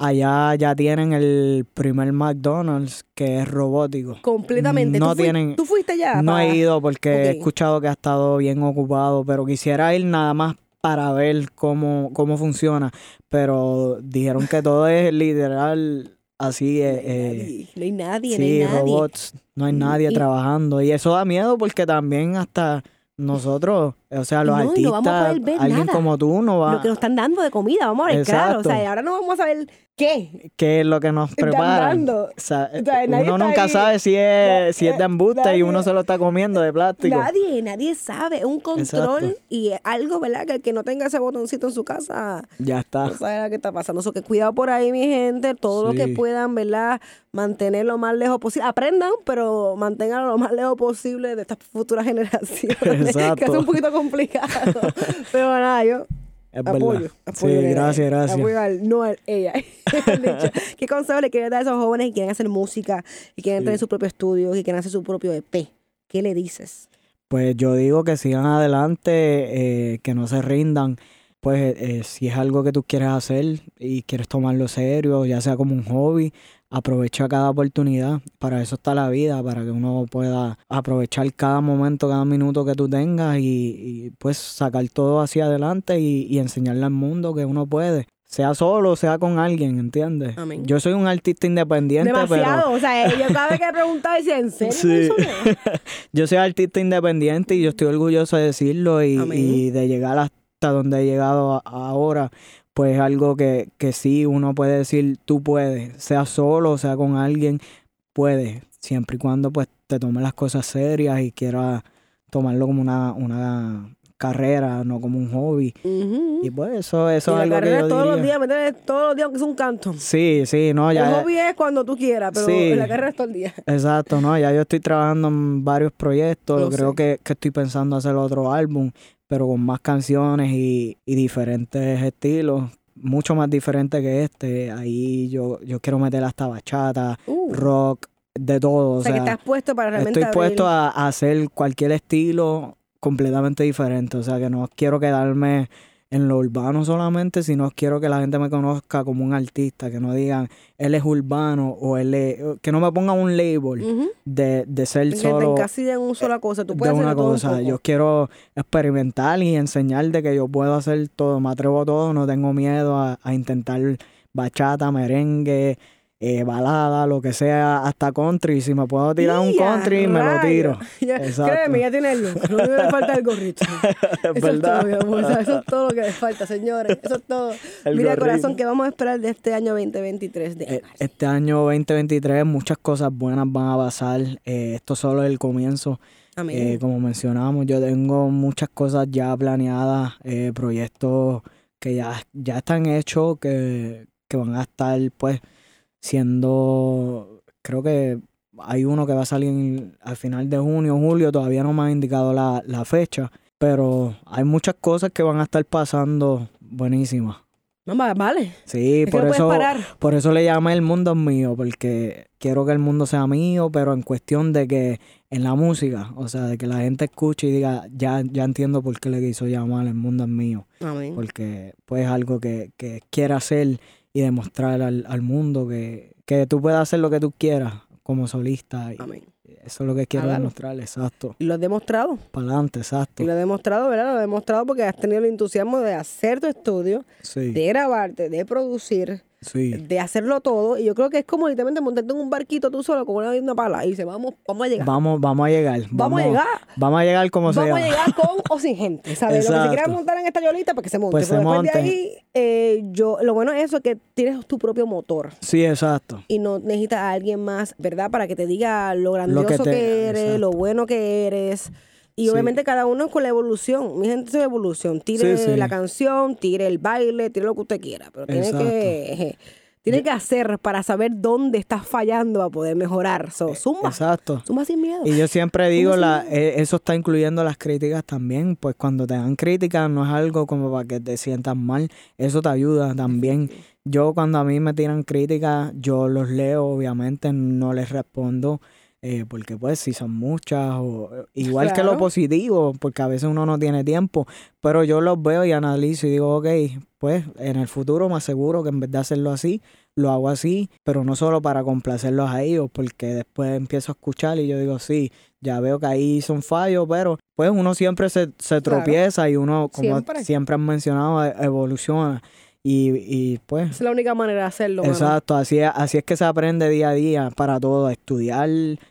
Allá ya tienen el primer McDonald's que es robótico. Completamente. No ¿Tú, tienen. ¿Tú fuiste ya? No para- he ido porque he escuchado que ha estado bien ocupado, pero quisiera ir nada más para ver cómo, cómo funciona. Pero dijeron que todo es literal así. eh, eh, No hay nadie, sí, no hay nadie. robots. No hay nadie Y- trabajando. Y eso da miedo porque también hasta nosotros, o sea, los No, y no vamos a artistas, poder ver alguien nada. como tú no va. Lo que nos están dando de comida, vamos a ver, claro. O sea, ahora no vamos a saber qué. ¿Qué es lo que nos preparan? O sea, O sea, nadie uno nunca ahí. sabe si es, si es de embuste y uno se lo está comiendo de plástico. Nadie, nadie sabe. Es un control Exacto. y algo, ¿verdad? Que el que no tenga ese botoncito en su casa Ya está. no sabe lo que está pasando. So, que cuidado por ahí, mi gente. Todo lo que puedan, ¿verdad? Mantener lo más lejos posible. Aprendan, pero manténganlo lo más lejos posible de estas futuras generaciones. Exacto. Que es un poquito complicado. pero nada, yo Es apoyo. verdad. apoyo Sí, gracias, gracias. Apoyo al, no al dicho. ¿Qué consejo le quieren dar a esos jóvenes que quieren hacer música y quieren Sí. tener su propio estudio y quieren hacer su propio EP? ¿Qué le dices? Pues yo digo que sigan adelante, eh, que no se rindan. Pues eh, si es algo que tú quieres hacer y quieres tomarlo serio, ya sea como un hobby, aprovecha cada oportunidad. Para eso está la vida, para que uno pueda aprovechar cada momento, cada minuto que tú tengas y, y, pues sacar todo hacia adelante y, y enseñarle al mundo que uno puede. Sea solo, sea con alguien, ¿entiendes? Amén. Yo soy un artista independiente, Demasiado. pero... O sea, yo cada vez que preguntaba decía, ¿en serio? Sí. eso no es?" yo soy artista independiente y yo estoy orgulloso de decirlo y, y de llegar hasta donde he llegado ahora. Pues es algo que, que sí uno puede decir, tú puedes, sea solo, sea con alguien, puedes, siempre y cuando pues te tomes las cosas serias y quieras tomarlo como una, una carrera, no como un hobby. Ujú. Y pues eso, eso y es la algo que yo todos los diría. días, ¿me entiendes? Todos los días, aunque es un canto. Sí, sí, no, El ya... hobby es cuando tú quieras, pero Sí. la carrera es todo el día. Exacto, no, ya yo estoy trabajando en varios proyectos, Lo creo que, que estoy pensando hacer otro álbum, pero con más canciones y, y diferentes estilos, mucho más diferente que este, ahí yo, yo quiero meter hasta bachata, Uh. rock, de todo, O sea, que estás puesto para realmente estoy puesto abrir- a, a hacer cualquier estilo completamente diferente, o sea que no quiero quedarme en lo urbano solamente, sino quiero que la gente me conozca como un artista, que no digan él es urbano o él es, que no me pongan un label de, de ser solo en una sola cosa. Tú de puedes una hacer todo un cosa. Yo quiero experimentar y enseñar de que yo puedo hacer todo, me atrevo a todo, no tengo miedo a, a intentar bachata, merengue, eh, balada, lo que sea, hasta country. Si me puedo tirar un ¡Ya, country, me lo tiro. Ya, Exacto. créeme, ya tiene el look. Lo único que le falta es el gorrito. Eso es todo. O sea, eso es todo lo que le falta, señores. Eso es todo. El Mira, gorrito. corazón, ¿qué vamos a esperar de este año 2023 de Eh, Este año 2023 muchas cosas buenas van a pasar. Eh, esto solo es el comienzo. Eh, como mencionamos, yo tengo muchas cosas ya planeadas, eh, proyectos que ya, ya están hechos, que, que van a estar pues siendo, creo que hay uno que va a salir al final de junio, julio, todavía no me han indicado la, la fecha, pero hay muchas cosas que van a estar pasando buenísimas. Mamá, vale. Sí, Es por no eso, parar. por eso le llamé el mundo es mío, porque quiero que el mundo sea mío, pero en cuestión de que en la música, o sea, de que la gente escuche y diga, ya, ya entiendo por qué le quiso llamar el mundo es mío, Amén. porque pues es algo que, que quiere hacer y demostrar al, al mundo que, que tú puedes hacer lo que tú quieras como solista. Y Eso es lo que quiero Hágalo. demostrar, exacto. Y lo has demostrado. Para adelante, exacto. Y lo has demostrado, ¿verdad? Lo has demostrado porque has tenido el entusiasmo de hacer tu estudio, Sí, de grabarte, de producir, sí. de hacerlo todo. Y yo creo que es como literalmente montarte en un barquito tú solo con una, una pala y dices, vamos, vamos a llegar. Vamos, vamos a llegar. Vamos a llegar. Vamos a llegar como sea. Vamos a llegar con o sin gente, ¿sabes? Lo que se quieran montar en esta yolita, para que se monte. Pues Pero se después de ahí, eh, yo, lo bueno es eso, que tienes tu propio motor. Sí, exacto. Y no necesitas a alguien más, ¿verdad? Para que te diga lo grandioso que, te- eres, lo bueno que eres. Y Sí. obviamente cada uno con la evolución. Mi gente es evolución. Tire Sí, sí. la canción, tire el baile, tire lo que usted quiera. Pero tiene que, tiene que hacer para saber dónde estás fallando a poder mejorar. So, zumba. Exacto. Zumba sin miedo. Y yo siempre digo, la, eh, eso está incluyendo las críticas también, pues cuando te dan críticas no es algo como para que te sientas mal, eso te ayuda también. Yo cuando a mí me tiran críticas, yo los leo, obviamente no les respondo, eh, porque pues si son muchas, o igual que lo positivo, porque a veces uno no tiene tiempo, pero yo los veo y analizo y digo, ok, pues en el futuro me aseguro que en vez de hacerlo así, lo hago así, pero no solo para complacerlos a ellos, porque después empiezo a escuchar y yo digo, sí, ya veo que ahí son fallos, pero pues uno siempre se, se Claro. tropieza y uno, como Siempre. siempre, han mencionado, e- evoluciona. Y, y pues Es la única manera de hacerlo. mano. Exacto, así es, así es que se aprende día a día para todo, estudiar,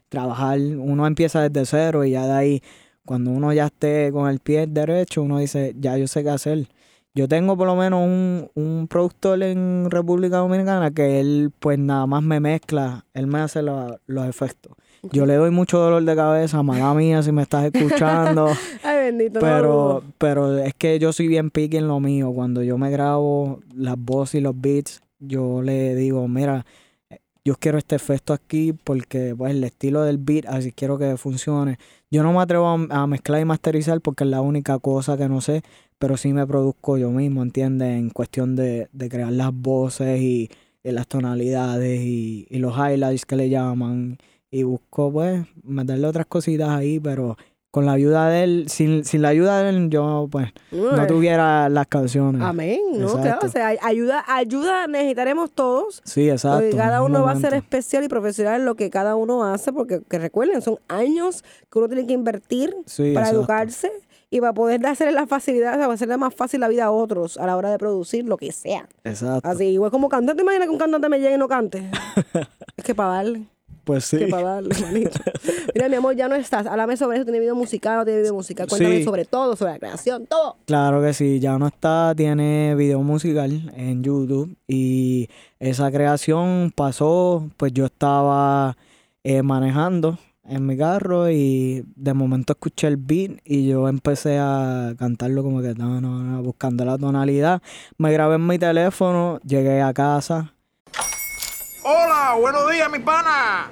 trabajar, uno empieza desde cero y ya de ahí, cuando uno ya esté con el pie derecho, uno dice, ya yo sé qué hacer. Yo tengo por lo menos un, un productor en República Dominicana que él pues nada más me mezcla, él me hace la- los efectos. Yo le doy mucho dolor de cabeza, mala mía si me estás escuchando. Ay, bendito. no Pero, dudo. pero es que yo soy bien picky en lo mío. Cuando yo me grabo las voces y los beats, yo le digo, mira, yo quiero este efecto aquí porque pues el estilo del beat, así quiero que funcione. Yo no me atrevo a, a mezclar y masterizar porque es la única cosa que no sé, pero sí me produzco yo mismo, ¿entiendes? En cuestión de, de crear las voces y, y las tonalidades y, y los highlights que le llaman. Y busco pues meterle otras cositas ahí, pero con la ayuda de él, sin, sin la ayuda de él, yo pues no tuviera las canciones. Amén, ¿no? Exacto. Claro, o sea, ayuda, ayuda necesitaremos todos. Sí, exacto. Porque cada uno va a ser especial y profesional en lo que cada uno hace, porque que recuerden, son años que uno tiene que invertir Sí, para exacto. educarse y para poder hacerle la facilidad, o sea, hacerle más fácil la vida a otros a la hora de producir lo que sea. Exacto. Así, igual como cantante, imagina que un cantante me llegue y no cante. es que para darle. Pues sí. Que para darle, manito. Mira, mi amor, ya no estás. Háblame sobre eso. ¿Tiene video musical o tiene video musical? Cuéntame Sí. sobre todo, sobre la creación, todo. Claro que sí, ya no está, tiene video musical en YouTube y esa creación pasó, pues yo estaba eh, manejando en mi carro y de momento escuché el beat y yo empecé a cantarlo como que no, no, no, buscando la tonalidad. Me grabé en mi teléfono, llegué a casa. Hola, buenos días, mi pana.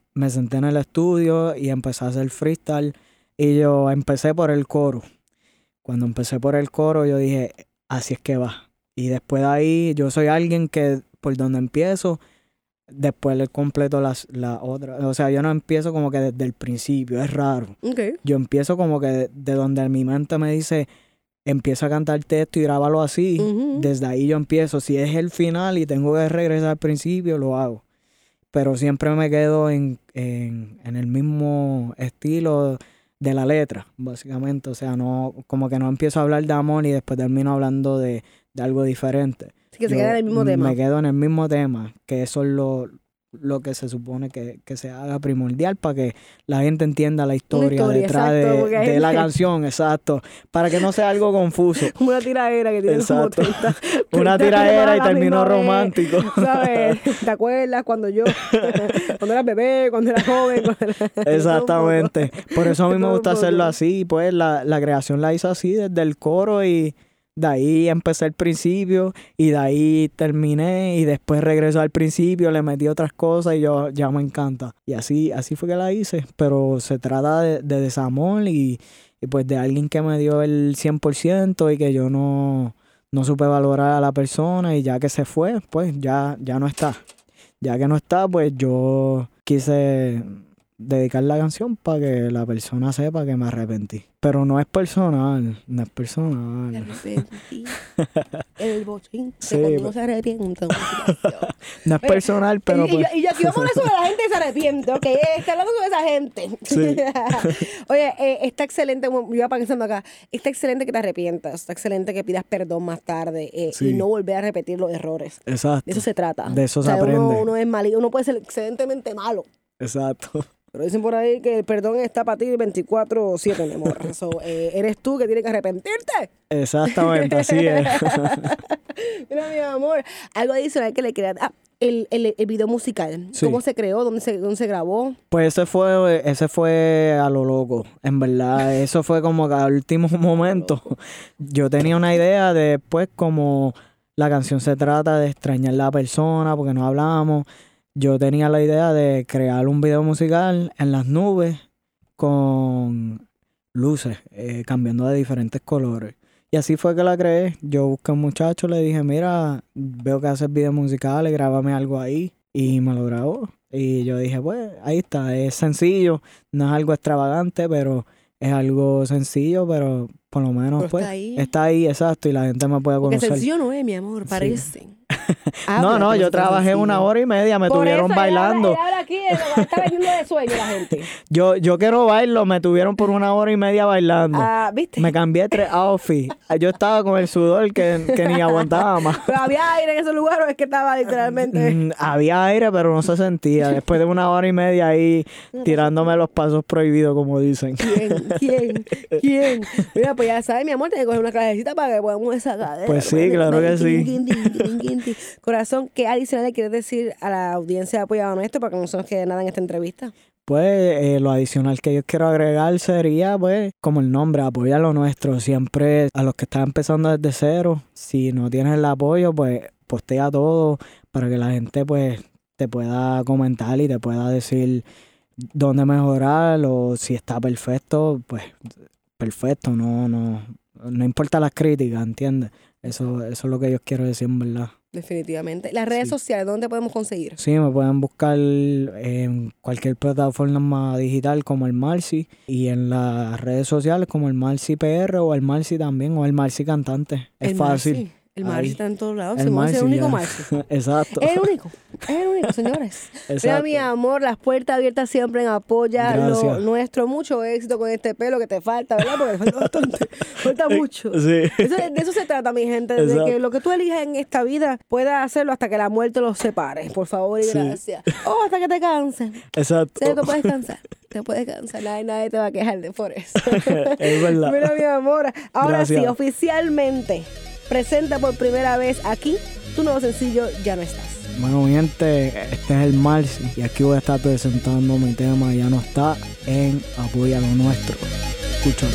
me senté en el estudio y empecé a hacer freestyle y yo empecé por el coro. Cuando empecé por el coro yo dije, así es que va. Y después de ahí yo soy alguien que por donde empiezo, después le completo las la otra. O sea, yo no empiezo como que desde el principio, es raro. Yo empiezo como que de, de donde mi mente me dice, empieza a cantarte esto y grábalo así. Desde ahí yo empiezo. Si es el final y tengo que regresar al principio, lo hago. Pero siempre me quedo en, en, en el mismo estilo de la letra, básicamente. O sea, no, como que no empiezo a hablar de amor y después termino hablando de, de algo diferente. Así que se queda en el mismo tema. Me quedo en el mismo tema, que eso es lo, lo que se supone que, que se haga primordial para que la gente entienda la historia, historia, detrás exacto, de, la canción, exacto. Para que no sea algo confuso. Una tiradera que tiene como Exacto. 30, Una 30 tiradera y terminó romántico. ¿Sabes? ¿Te acuerdas cuando yo, cuando era bebé, cuando era joven? Cuando era- Exactamente. Por eso a mí me gusta hacerlo así. Pues la, la creación la hice así desde el coro y de ahí empecé el principio y de ahí terminé y después regreso al principio, le metí otras cosas y yo ya me encanta. Y así, así fue que la hice. Pero se trata de, de desamor y, y pues de alguien que me dio el 100% y que yo no, no supe valorar a la persona y ya que se fue, pues ya, ya no está. Ya que no está, pues yo quise dedicar la canción para que la persona sepa que me arrepentí. Pero no es personal, no es personal. Me arrepentí. El bochín. Sí, pero- uno se arrepiente. No es personal, pero y, y yo, pues... y yo aquí vamos a hablar sobre la gente que se arrepiente, ok, está hablando sobre esa gente. Oye, eh, está excelente, yo iba pensando acá, está excelente que te arrepientas, está excelente que pidas perdón más tarde eh, y Sí. no volver a repetir los errores. Exacto. De eso se trata. De eso O se aprende. Uno, uno es malo, uno puede ser excelentemente malo. Exacto. Pero dicen por ahí que el perdón está para ti 24-7, mi amor. So, eh, eres tú que tienes que arrepentirte. Exactamente, así es. Mira, mi amor, algo adicional que le quería... Ah, el, el, el video musical. Sí. ¿Cómo se creó? ¿Dónde se, dónde se grabó? Pues ese fue, ese fue a lo loco, en verdad. Eso fue como que al último momento. Yo tenía una idea de después como la canción se trata de extrañar a la persona porque no hablamos. Yo tenía la idea de crear un video musical en las nubes con luces, eh, cambiando de diferentes colores. Y así fue que la creé. Yo busqué a un muchacho, le dije, mira, veo que haces videos musicales, grábame algo ahí. Y me lo grabó. Y yo dije, pues, ahí está, es sencillo, no es algo extravagante, pero es algo sencillo, pero por lo menos, Pero pues, está ahí. está ahí, exacto, y la gente me puede Porque conocer. sencillo no es, mi amor, parece. No, no, yo trabajé una hora y media, me Por tuvieron eso, bailando. Él habla, él habla aquí, está vendiendo de sueño la gente. Yo, yo quiero bailar, me tuvieron por una hora y media bailando. Ah, ¿viste? Me cambié tres outfits. Yo estaba con el sudor que, que ni aguantaba más. Pero había aire en ese lugar o es que estaba literalmente... Mm, Había aire, pero no se sentía. Después de una hora y media ahí tirándome los pasos prohibidos, como dicen. ¿Quién? ¿Quién? ¿Quién? Mira, pues ya sabes, mi amor, tienes que coger una clasecita para que podamos esa cadera. Pues sí, claro que sí. Corazón, ¿qué adicional le quieres decir a la audiencia de Apoyado Nuestro para que no se nos quede nada en esta entrevista? Pues eh, lo adicional que yo quiero agregar sería, pues, como el nombre, apoya lo nuestro. Siempre a los que están empezando desde cero, si no tienes el apoyo, pues postea todo para que la gente, pues, te pueda comentar y te pueda decir dónde mejorar o si está perfecto, pues, perfecto. No, no, no importa las críticas, ¿entiendes? Eso, eso es lo que yo quiero decir, en verdad. Definitivamente. Las redes sociales, ¿dónde podemos conseguir? Sí, me pueden buscar en cualquier plataforma digital como el Marcy y en las redes sociales como el Marcy PR o el Marcy también o el Marcy Cantante. Es El fácil. El. Marcy está en todos lados. El Simón es el único. Marcy. Exacto. Es el único, es el único, señores. Mira, mi amor, las puertas abiertas siempre en apoya lo nuestro. Mucho éxito con este pelo que te falta, ¿verdad? Porque falta bastante, falta mucho. Sí. Eso- de eso se trata, mi gente, de Exacto. que lo que tú elijas en esta vida puedas hacerlo hasta que la muerte los separe. Por favor y Sí. gracias. O hasta que te canses. Exacto. Sí, te puedes cansar. Te puedes cansar. Nadie, nadie te va a quejar de por eso. Es verdad. Mira, mi amor. Ahora sí, oficialmente presenta por primera vez aquí tu nuevo sencillo Ya no estás. Bueno, mi gente, este es el Marcy y aquí voy a estar presentando mi tema Ya no está en Apoya lo nuestro. Escúchalo.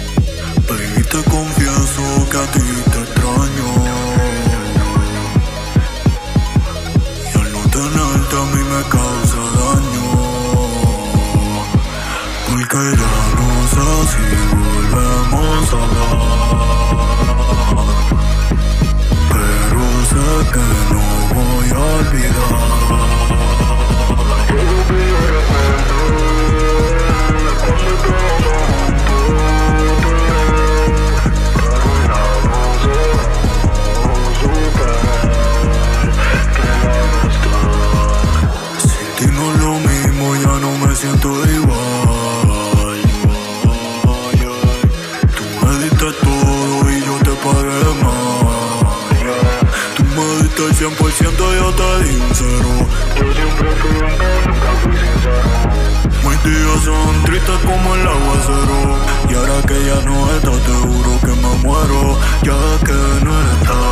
Baby, te confieso que a ti te extraño. Y al no tenerte a mí me causa daño. Porque ya no sé si volvemos a hablar. Pero sé que no voy días son tristes como el aguacero. Y ahora que ya no estás, te juro que me muero. Ya que no estás.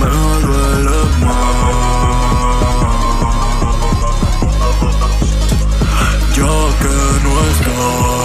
Me duele más. Ya que no estás.